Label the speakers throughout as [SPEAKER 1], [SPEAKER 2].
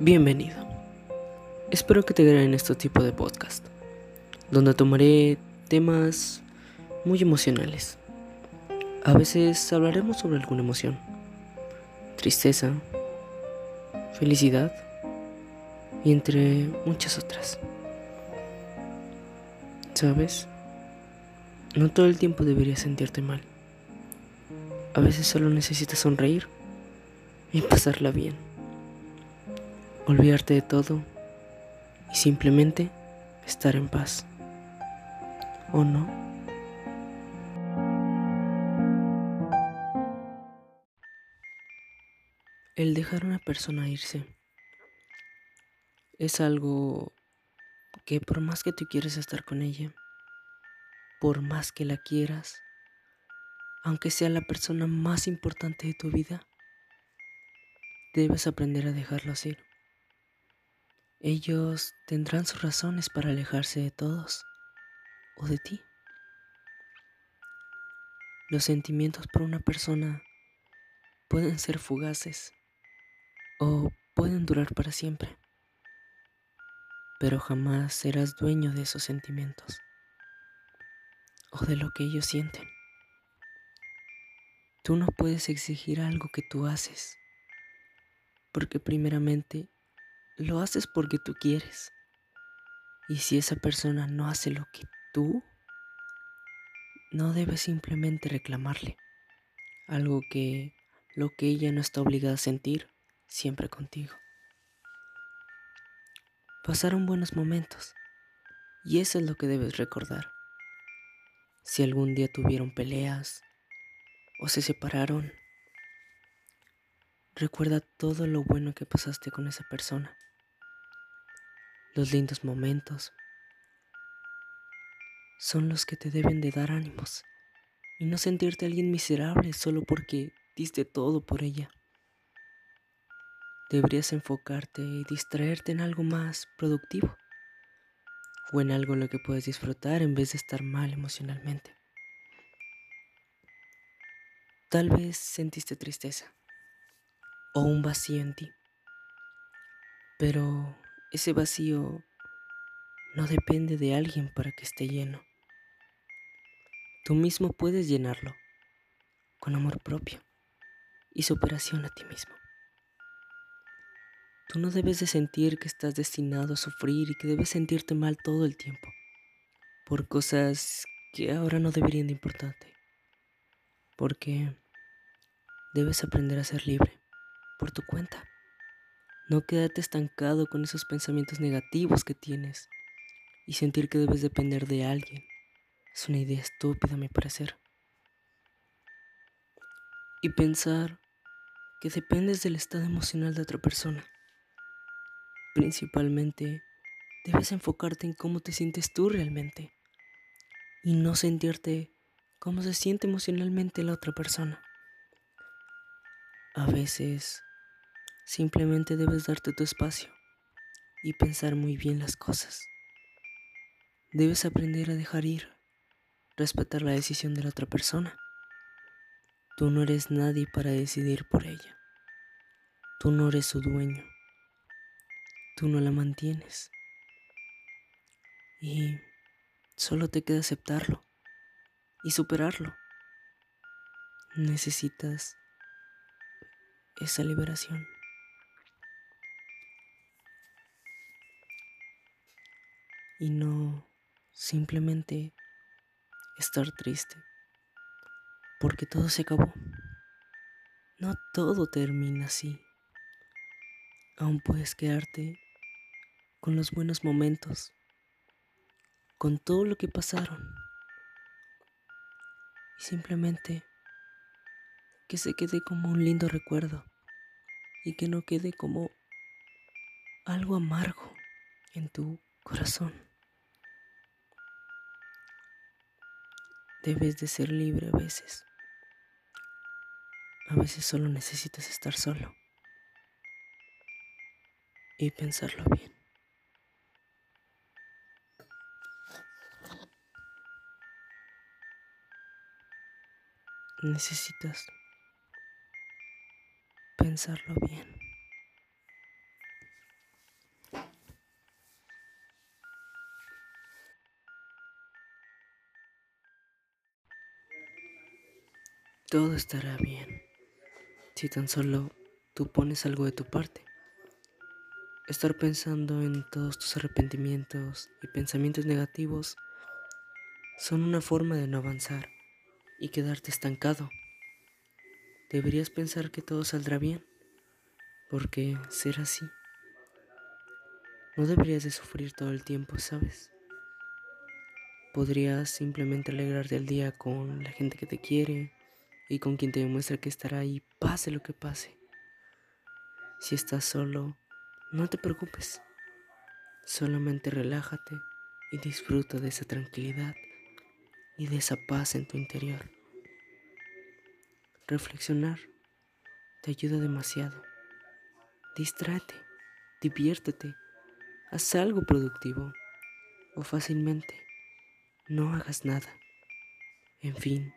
[SPEAKER 1] Bienvenido. Espero que te agraden este tipo de podcast, donde tomaré temas muy emocionales. A veces hablaremos sobre alguna emoción, tristeza, felicidad y entre muchas otras. ¿Sabes? No todo el tiempo deberías sentirte mal. A veces solo necesitas sonreír y pasarla bien olvidarte de todo y simplemente estar en paz. ¿O no? El dejar a una persona irse es algo que por más que tú quieres estar con ella, por más que la quieras, aunque sea la persona más importante de tu vida, debes aprender a dejarlos ir. Ellos tendrán sus razones para alejarse de todos o de ti. Los sentimientos por una persona pueden ser fugaces o pueden durar para siempre, pero jamás serás dueño de esos sentimientos o de lo que ellos sienten. Tú no puedes exigir algo que tú haces, porque primeramente lo haces porque tú quieres. Y si esa persona no hace lo que tú, no debes simplemente reclamarle algo que lo que ella no está obligada a sentir siempre contigo. Pasaron buenos momentos y eso es lo que debes recordar. Si algún día tuvieron peleas o se separaron, recuerda todo lo bueno que pasaste con esa persona los lindos momentos son los que te deben de dar ánimos y no sentirte alguien miserable solo porque diste todo por ella. Deberías enfocarte y distraerte en algo más productivo o en algo en lo que puedes disfrutar en vez de estar mal emocionalmente. Tal vez sentiste tristeza o un vacío en ti, pero ese vacío no depende de alguien para que esté lleno. Tú mismo puedes llenarlo con amor propio y superación a ti mismo. Tú no debes de sentir que estás destinado a sufrir y que debes sentirte mal todo el tiempo por cosas que ahora no deberían de importarte. Porque debes aprender a ser libre por tu cuenta. No quédate estancado con esos pensamientos negativos que tienes y sentir que debes depender de alguien. Es una idea estúpida a mi parecer. Y pensar que dependes del estado emocional de otra persona. Principalmente, debes enfocarte en cómo te sientes tú realmente y no sentirte cómo se siente emocionalmente la otra persona. A veces Simplemente debes darte tu espacio y pensar muy bien las cosas. Debes aprender a dejar ir, respetar la decisión de la otra persona. Tú no eres nadie para decidir por ella. Tú no eres su dueño. Tú no la mantienes. Y solo te queda aceptarlo y superarlo. Necesitas esa liberación. Y no simplemente estar triste porque todo se acabó. No todo termina así. Aún puedes quedarte con los buenos momentos, con todo lo que pasaron. Y simplemente que se quede como un lindo recuerdo y que no quede como algo amargo en tu corazón. Debes de ser libre a veces. A veces solo necesitas estar solo y pensarlo bien. Necesitas pensarlo bien. Todo estará bien si tan solo tú pones algo de tu parte. Estar pensando en todos tus arrepentimientos y pensamientos negativos son una forma de no avanzar y quedarte estancado. Deberías pensar que todo saldrá bien, porque ser así. No deberías de sufrir todo el tiempo, ¿sabes? Podrías simplemente alegrarte el día con la gente que te quiere y con quien te demuestra que estará ahí, pase lo que pase. Si estás solo, no te preocupes. Solamente relájate y disfruta de esa tranquilidad y de esa paz en tu interior. Reflexionar te ayuda demasiado. Distráete, diviértete, haz algo productivo o fácilmente no hagas nada. En fin,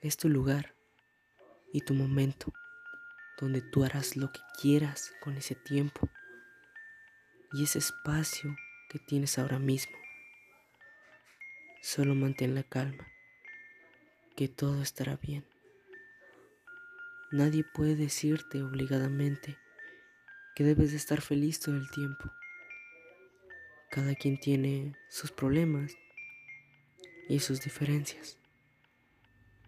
[SPEAKER 1] es tu lugar y tu momento donde tú harás lo que quieras con ese tiempo y ese espacio que tienes ahora mismo. Solo mantén la calma, que todo estará bien. Nadie puede decirte obligadamente que debes de estar feliz todo el tiempo. Cada quien tiene sus problemas y sus diferencias.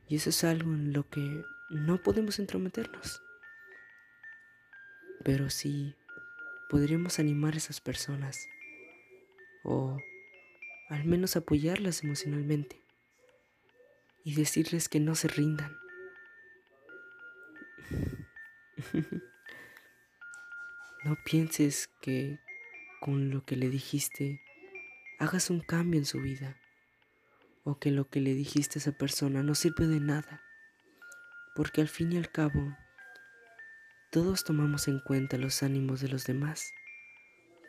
[SPEAKER 1] Y eso es algo en lo que no podemos entrometernos. Pero sí podríamos animar a esas personas o al menos apoyarlas emocionalmente y decirles que no se rindan. no pienses que con lo que le dijiste hagas un cambio en su vida o que lo que le dijiste a esa persona no sirve de nada, porque al fin y al cabo todos tomamos en cuenta los ánimos de los demás,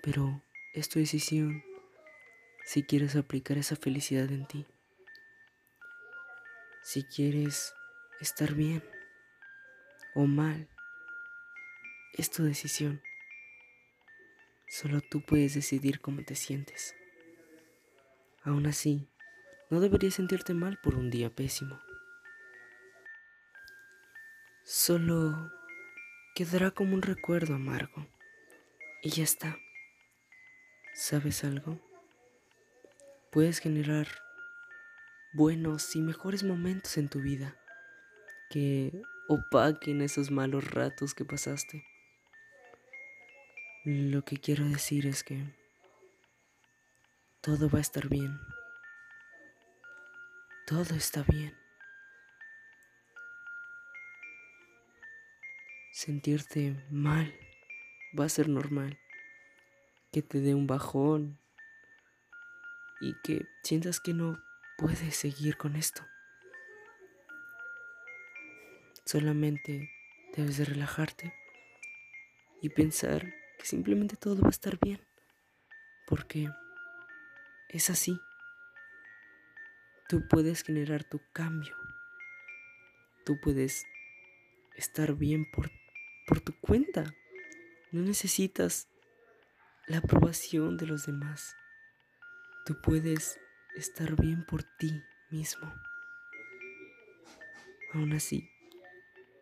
[SPEAKER 1] pero es tu decisión si quieres aplicar esa felicidad en ti, si quieres estar bien o mal, es tu decisión. Solo tú puedes decidir cómo te sientes. Aún así, no deberías sentirte mal por un día pésimo. Solo quedará como un recuerdo amargo. Y ya está. ¿Sabes algo? Puedes generar buenos y mejores momentos en tu vida que opaquen esos malos ratos que pasaste. Lo que quiero decir es que todo va a estar bien todo está bien. Sentirte mal va a ser normal. Que te dé un bajón y que sientas que no puedes seguir con esto. Solamente debes de relajarte y pensar que simplemente todo va a estar bien. Porque es así. Tú puedes generar tu cambio. Tú puedes estar bien por, por tu cuenta. No necesitas la aprobación de los demás. Tú puedes estar bien por ti mismo. Aún así,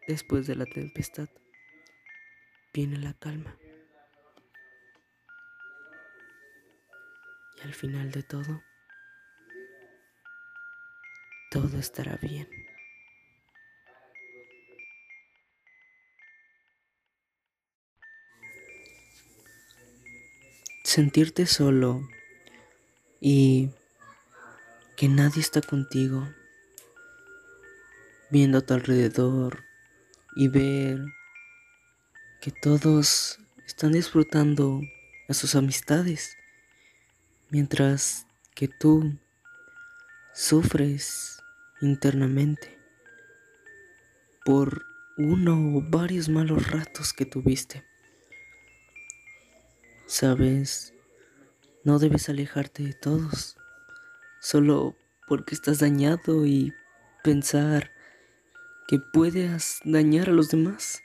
[SPEAKER 1] después de la tempestad, viene la calma. Y al final de todo, todo estará bien. Sentirte solo y que nadie está contigo, viendo a tu alrededor y ver que todos están disfrutando a sus amistades, mientras que tú sufres internamente por uno o varios malos ratos que tuviste. Sabes, no debes alejarte de todos, solo porque estás dañado y pensar que puedes dañar a los demás.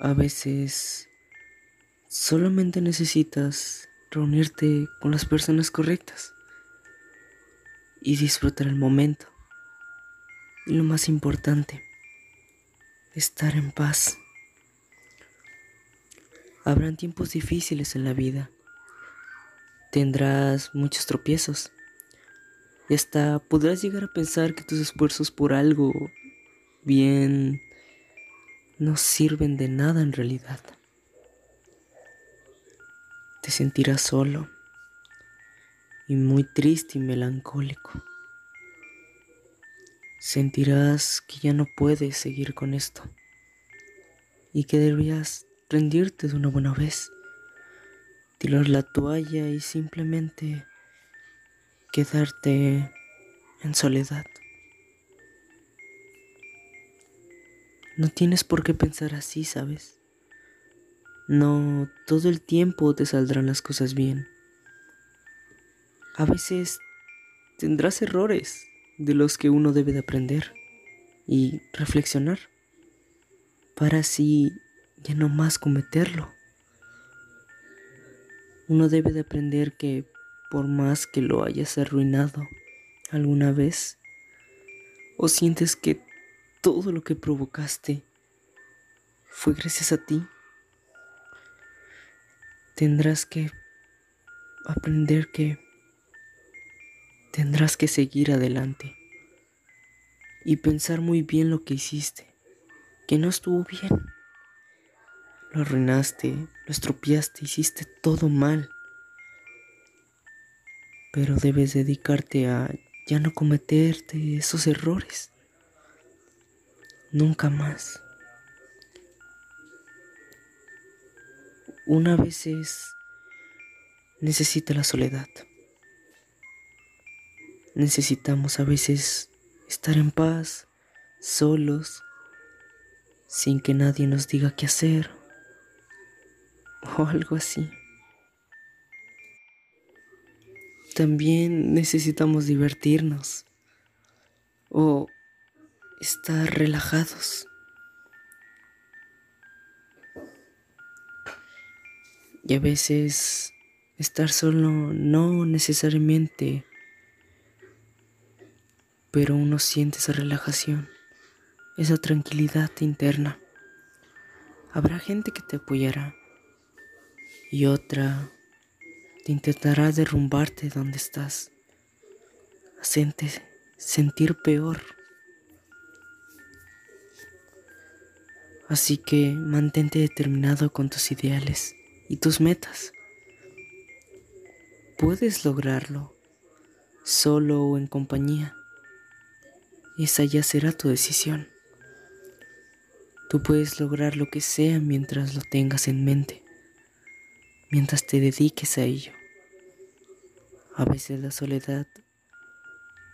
[SPEAKER 1] A veces solamente necesitas reunirte con las personas correctas y disfrutar el momento. Y lo más importante, estar en paz. Habrán tiempos difíciles en la vida. Tendrás muchos tropiezos. Y hasta podrás llegar a pensar que tus esfuerzos por algo bien no sirven de nada en realidad. Te sentirás solo y muy triste y melancólico. Sentirás que ya no puedes seguir con esto y que deberías rendirte de una buena vez, tirar la toalla y simplemente quedarte en soledad. No tienes por qué pensar así, ¿sabes? No todo el tiempo te saldrán las cosas bien. A veces tendrás errores de los que uno debe de aprender y reflexionar para así ya no más cometerlo. Uno debe de aprender que por más que lo hayas arruinado alguna vez, o sientes que todo lo que provocaste fue gracias a ti, tendrás que aprender que tendrás que seguir adelante y pensar muy bien lo que hiciste, que no estuvo bien. Lo arruinaste, lo estropeaste, hiciste todo mal. Pero debes dedicarte a ya no cometerte esos errores. Nunca más. Una vez necesita la soledad. Necesitamos a veces estar en paz, solos, sin que nadie nos diga qué hacer o algo así. También necesitamos divertirnos o estar relajados. Y a veces estar solo no necesariamente, pero uno siente esa relajación, esa tranquilidad interna. Habrá gente que te apoyará y otra te intentará derrumbarte donde estás, hacerte sentir peor. Así que mantente determinado con tus ideales y tus metas. Puedes lograrlo, solo o en compañía. Esa ya será tu decisión. Tú puedes lograr lo que sea mientras lo tengas en mente mientras te dediques a ello. A veces la soledad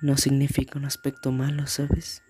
[SPEAKER 1] no significa un aspecto malo, ¿sabes?